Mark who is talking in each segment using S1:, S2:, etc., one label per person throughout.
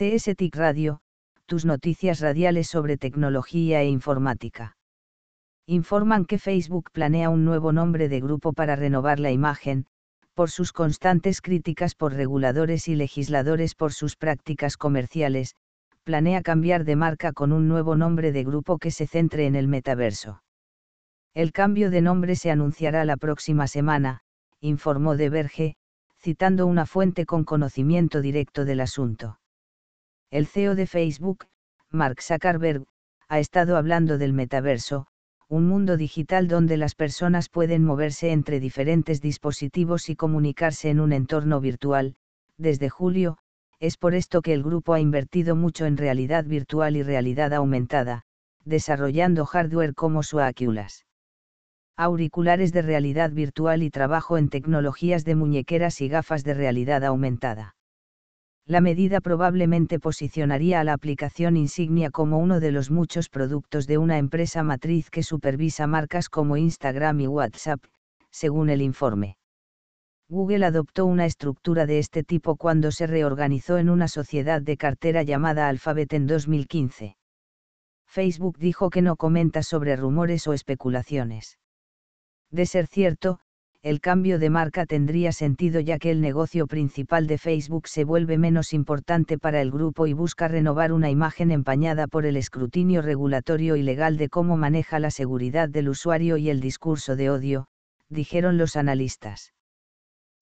S1: CSTIC Radio, tus noticias radiales sobre tecnología e informática. Informan que Facebook planea un nuevo nombre de grupo para renovar la imagen, por sus constantes críticas por reguladores y legisladores por sus prácticas comerciales, planea cambiar de marca con un nuevo nombre de grupo que se centre en el metaverso. El cambio de nombre se anunciará la próxima semana, informó De Verge, citando una fuente con conocimiento directo del asunto. El CEO de Facebook, Mark Zuckerberg, ha estado hablando del metaverso, un mundo digital donde las personas pueden moverse entre diferentes dispositivos y comunicarse en un entorno virtual, desde julio, es por esto que el grupo ha invertido mucho en realidad virtual y realidad aumentada, desarrollando hardware como su Oculus. Auriculares de realidad virtual y trabajo en tecnologías de muñequeras y gafas de realidad aumentada. La medida probablemente posicionaría a la aplicación insignia como uno de los muchos productos de una empresa matriz que supervisa marcas como Instagram y WhatsApp, según el informe. Google adoptó una estructura de este tipo cuando se reorganizó en una sociedad de cartera llamada Alphabet en 2015. Facebook dijo que no comenta sobre rumores o especulaciones. De ser cierto, el cambio de marca tendría sentido ya que el negocio principal de Facebook se vuelve menos importante para el grupo y busca renovar una imagen empañada por el escrutinio regulatorio y legal de cómo maneja la seguridad del usuario y el discurso de odio, dijeron los analistas.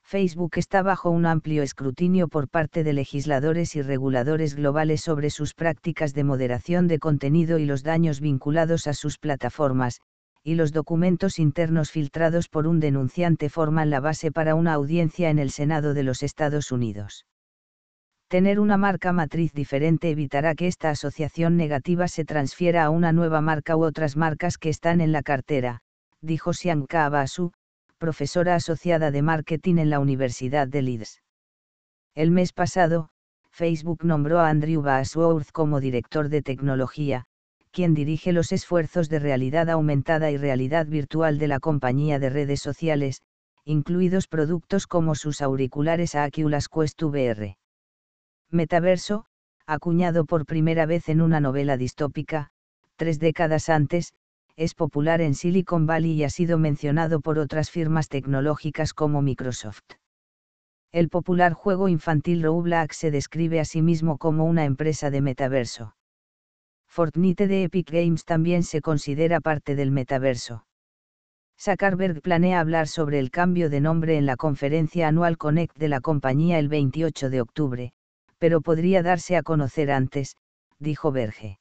S1: Facebook está bajo un amplio escrutinio por parte de legisladores y reguladores globales sobre sus prácticas de moderación de contenido y los daños vinculados a sus plataformas, y los documentos internos filtrados por un denunciante forman la base para una audiencia en el Senado de los Estados Unidos. Tener una marca matriz diferente evitará que esta asociación negativa se transfiera a una nueva marca u otras marcas que están en la cartera, dijo Sianka Abasu, profesora asociada de marketing en la Universidad de Leeds. El mes pasado, Facebook nombró a Andrew Bashworth como director de tecnología, quien dirige los esfuerzos de realidad aumentada y realidad virtual de la compañía de redes sociales, incluidos productos como sus auriculares Oculus Quest VR. Metaverso, acuñado por primera vez en una novela distópica, tres décadas antes, es popular en Silicon Valley y ha sido mencionado por otras firmas tecnológicas como Microsoft. El popular juego infantil Roblox se describe a sí mismo como una empresa de metaverso. Fortnite de Epic Games también se considera parte del metaverso. Zuckerberg planea hablar sobre el cambio de nombre en la conferencia anual Connect de la compañía el 28 de octubre, pero podría darse a conocer antes, dijo Berge.